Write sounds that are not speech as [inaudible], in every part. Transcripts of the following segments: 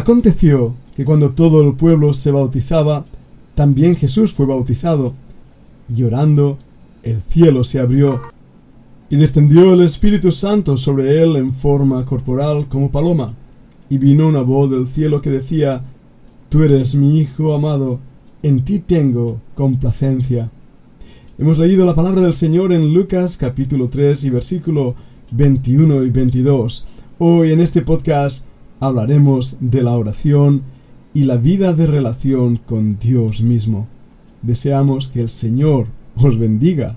Aconteció que cuando todo el pueblo se bautizaba, también Jesús fue bautizado. Y orando, el cielo se abrió, y descendió el Espíritu Santo sobre él en forma corporal como paloma, y vino una voz del cielo que decía, Tú eres mi Hijo amado, en ti tengo complacencia. Hemos leído la palabra del Señor en Lucas capítulo 3 y versículo 21 y 22. Hoy en este podcast hablaremos de la oración y la vida de relación con Dios mismo. Deseamos que el Señor os bendiga.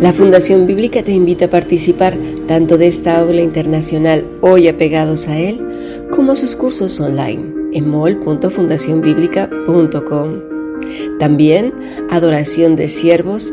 La Fundación Bíblica te invita a participar tanto de esta aula internacional hoy apegados a él, como sus cursos online en mol.fundacionbiblica.com. También adoración de siervos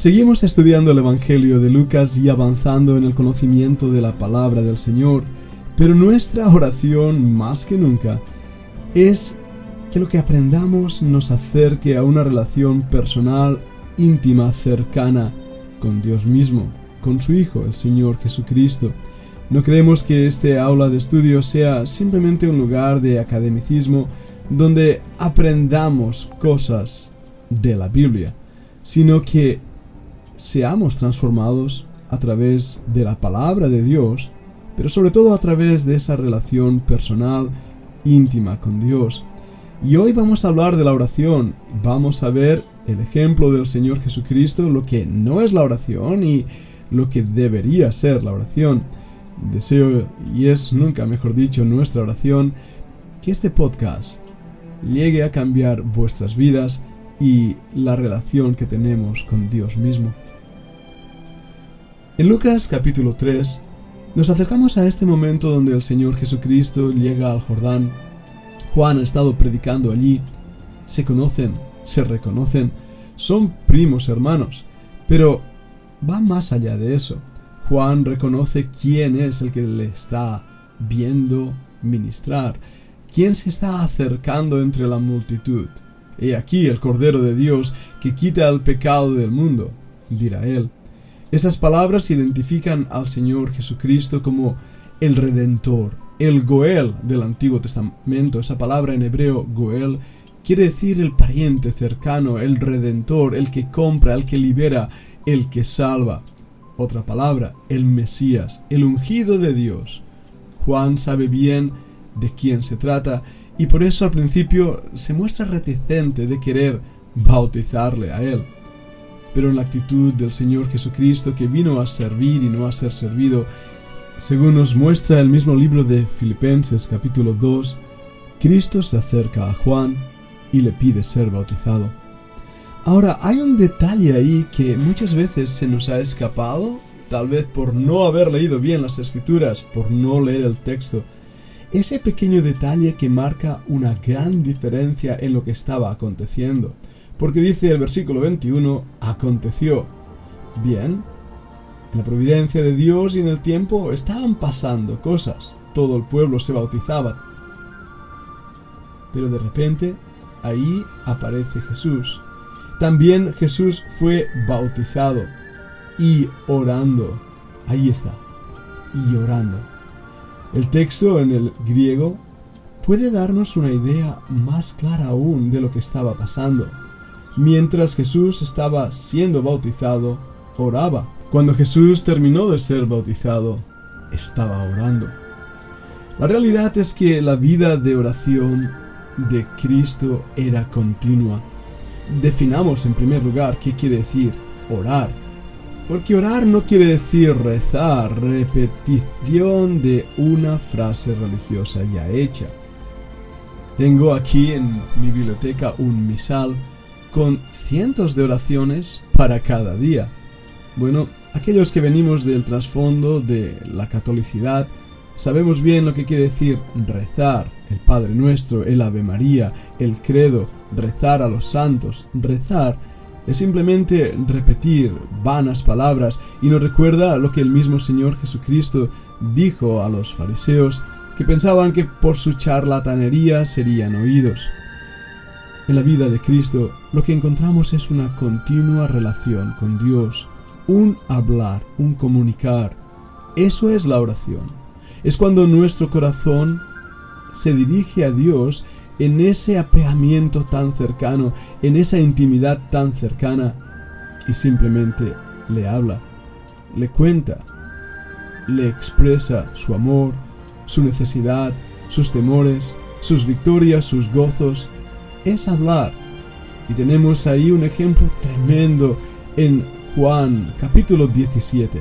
Seguimos estudiando el Evangelio de Lucas y avanzando en el conocimiento de la palabra del Señor, pero nuestra oración más que nunca es que lo que aprendamos nos acerque a una relación personal, íntima, cercana con Dios mismo, con su Hijo, el Señor Jesucristo. No creemos que este aula de estudio sea simplemente un lugar de academicismo donde aprendamos cosas de la Biblia, sino que seamos transformados a través de la palabra de Dios, pero sobre todo a través de esa relación personal íntima con Dios. Y hoy vamos a hablar de la oración, vamos a ver el ejemplo del Señor Jesucristo, lo que no es la oración y lo que debería ser la oración. Deseo, y es nunca mejor dicho, nuestra oración, que este podcast llegue a cambiar vuestras vidas y la relación que tenemos con Dios mismo. En Lucas capítulo 3 nos acercamos a este momento donde el Señor Jesucristo llega al Jordán. Juan ha estado predicando allí. Se conocen, se reconocen, son primos hermanos. Pero va más allá de eso. Juan reconoce quién es el que le está viendo ministrar, quién se está acercando entre la multitud. He aquí el Cordero de Dios que quita el pecado del mundo, dirá él. Esas palabras identifican al Señor Jesucristo como el Redentor, el Goel del Antiguo Testamento. Esa palabra en hebreo, Goel, quiere decir el pariente cercano, el Redentor, el que compra, el que libera, el que salva. Otra palabra, el Mesías, el ungido de Dios. Juan sabe bien de quién se trata y por eso al principio se muestra reticente de querer bautizarle a él pero en la actitud del Señor Jesucristo que vino a servir y no a ser servido. Según nos muestra el mismo libro de Filipenses capítulo 2, Cristo se acerca a Juan y le pide ser bautizado. Ahora, hay un detalle ahí que muchas veces se nos ha escapado, tal vez por no haber leído bien las escrituras, por no leer el texto. Ese pequeño detalle que marca una gran diferencia en lo que estaba aconteciendo. Porque dice el versículo 21, aconteció. Bien, en la providencia de Dios y en el tiempo estaban pasando cosas. Todo el pueblo se bautizaba. Pero de repente, ahí aparece Jesús. También Jesús fue bautizado y orando. Ahí está. Y orando. El texto en el griego puede darnos una idea más clara aún de lo que estaba pasando. Mientras Jesús estaba siendo bautizado, oraba. Cuando Jesús terminó de ser bautizado, estaba orando. La realidad es que la vida de oración de Cristo era continua. Definamos en primer lugar qué quiere decir orar. Porque orar no quiere decir rezar, repetición de una frase religiosa ya hecha. Tengo aquí en mi biblioteca un misal con cientos de oraciones para cada día. Bueno, aquellos que venimos del trasfondo de la catolicidad, sabemos bien lo que quiere decir rezar, el Padre Nuestro, el Ave María, el Credo, rezar a los santos, rezar es simplemente repetir vanas palabras y nos recuerda lo que el mismo Señor Jesucristo dijo a los fariseos que pensaban que por su charlatanería serían oídos. En la vida de Cristo lo que encontramos es una continua relación con Dios, un hablar, un comunicar. Eso es la oración. Es cuando nuestro corazón se dirige a Dios en ese apegamiento tan cercano, en esa intimidad tan cercana, y simplemente le habla, le cuenta, le expresa su amor, su necesidad, sus temores, sus victorias, sus gozos, es hablar. Y tenemos ahí un ejemplo tremendo en Juan capítulo 17,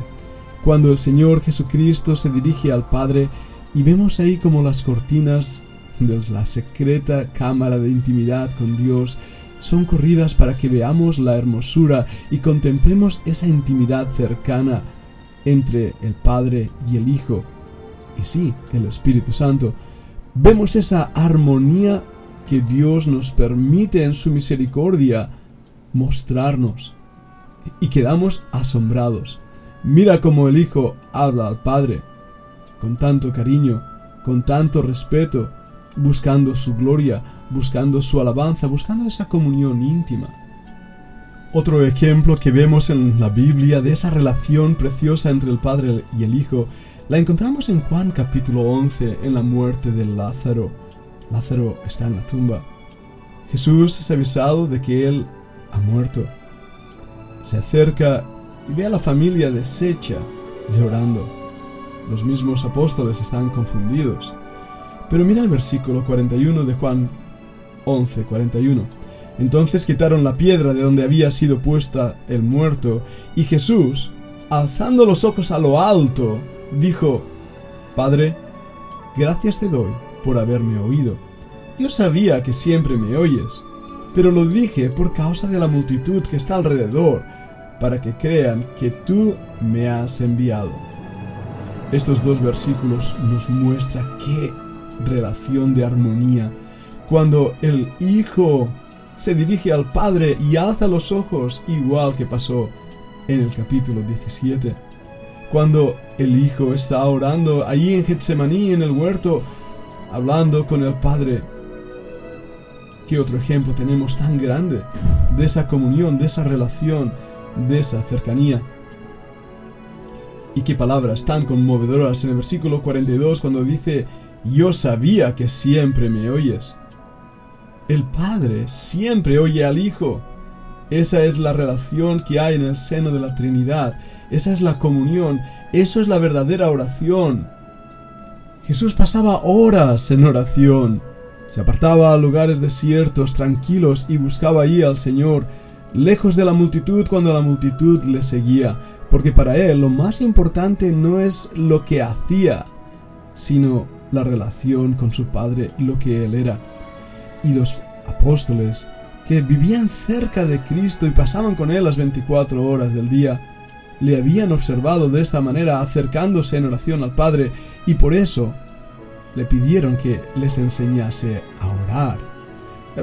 cuando el Señor Jesucristo se dirige al Padre y vemos ahí como las cortinas de la secreta cámara de intimidad con Dios son corridas para que veamos la hermosura y contemplemos esa intimidad cercana entre el Padre y el Hijo, y sí, el Espíritu Santo. Vemos esa armonía que Dios nos permite en su misericordia mostrarnos, y quedamos asombrados. Mira cómo el Hijo habla al Padre, con tanto cariño, con tanto respeto, buscando su gloria, buscando su alabanza, buscando esa comunión íntima. Otro ejemplo que vemos en la Biblia de esa relación preciosa entre el Padre y el Hijo la encontramos en Juan capítulo 11 en la muerte de Lázaro. Lázaro está en la tumba. Jesús es avisado de que él ha muerto. Se acerca y ve a la familia deshecha llorando. Los mismos apóstoles están confundidos. Pero mira el versículo 41 de Juan 11, 41. Entonces quitaron la piedra de donde había sido puesta el muerto, y Jesús, alzando los ojos a lo alto, dijo, Padre, gracias te doy por haberme oído. Yo sabía que siempre me oyes, pero lo dije por causa de la multitud que está alrededor, para que crean que tú me has enviado. Estos dos versículos nos muestran que relación de armonía. Cuando el Hijo se dirige al Padre y alza los ojos, igual que pasó en el capítulo 17. Cuando el Hijo está orando allí en Getsemaní, en el huerto, hablando con el Padre. ¿Qué otro ejemplo tenemos tan grande de esa comunión, de esa relación, de esa cercanía? Y qué palabras tan conmovedoras en el versículo 42 cuando dice, yo sabía que siempre me oyes. El Padre siempre oye al Hijo. Esa es la relación que hay en el seno de la Trinidad. Esa es la comunión. Eso es la verdadera oración. Jesús pasaba horas en oración. Se apartaba a lugares desiertos, tranquilos, y buscaba allí al Señor, lejos de la multitud cuando la multitud le seguía, porque para él lo más importante no es lo que hacía, sino la relación con su Padre, lo que Él era. Y los apóstoles, que vivían cerca de Cristo y pasaban con Él las 24 horas del día, le habían observado de esta manera acercándose en oración al Padre y por eso le pidieron que les enseñase a orar.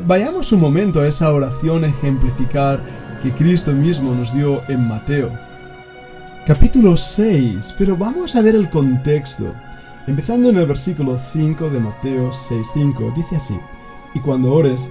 Vayamos un momento a esa oración ejemplificar que Cristo mismo nos dio en Mateo. Capítulo 6, pero vamos a ver el contexto. Empezando en el versículo 5 de Mateo 6.5, dice así, Y cuando ores,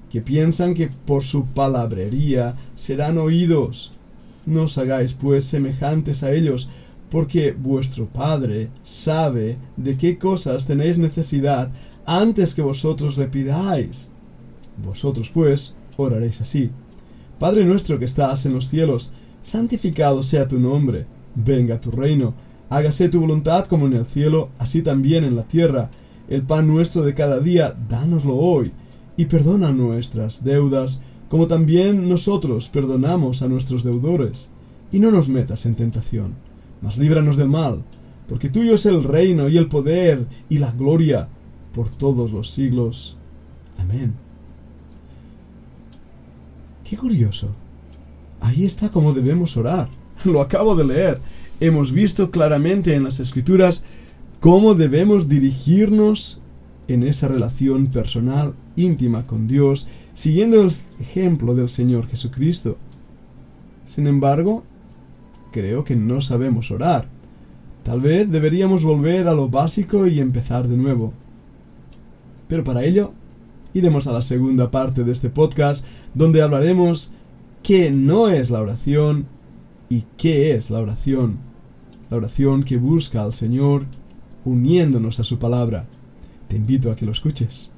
que piensan que por su palabrería serán oídos. No os hagáis pues semejantes a ellos, porque vuestro Padre sabe de qué cosas tenéis necesidad antes que vosotros le pidáis. Vosotros pues oraréis así. Padre nuestro que estás en los cielos, santificado sea tu nombre, venga tu reino Hágase tu voluntad como en el cielo, así también en la tierra. El pan nuestro de cada día, dánoslo hoy, y perdona nuestras deudas, como también nosotros perdonamos a nuestros deudores. Y no nos metas en tentación, mas líbranos del mal, porque tuyo es el reino y el poder y la gloria por todos los siglos. Amén. Qué curioso. Ahí está cómo debemos orar. [laughs] Lo acabo de leer hemos visto claramente en las escrituras cómo debemos dirigirnos en esa relación personal íntima con Dios, siguiendo el ejemplo del Señor Jesucristo. Sin embargo, creo que no sabemos orar. Tal vez deberíamos volver a lo básico y empezar de nuevo. Pero para ello, iremos a la segunda parte de este podcast, donde hablaremos qué no es la oración y qué es la oración la oración que busca al Señor uniéndonos a su palabra. Te invito a que lo escuches.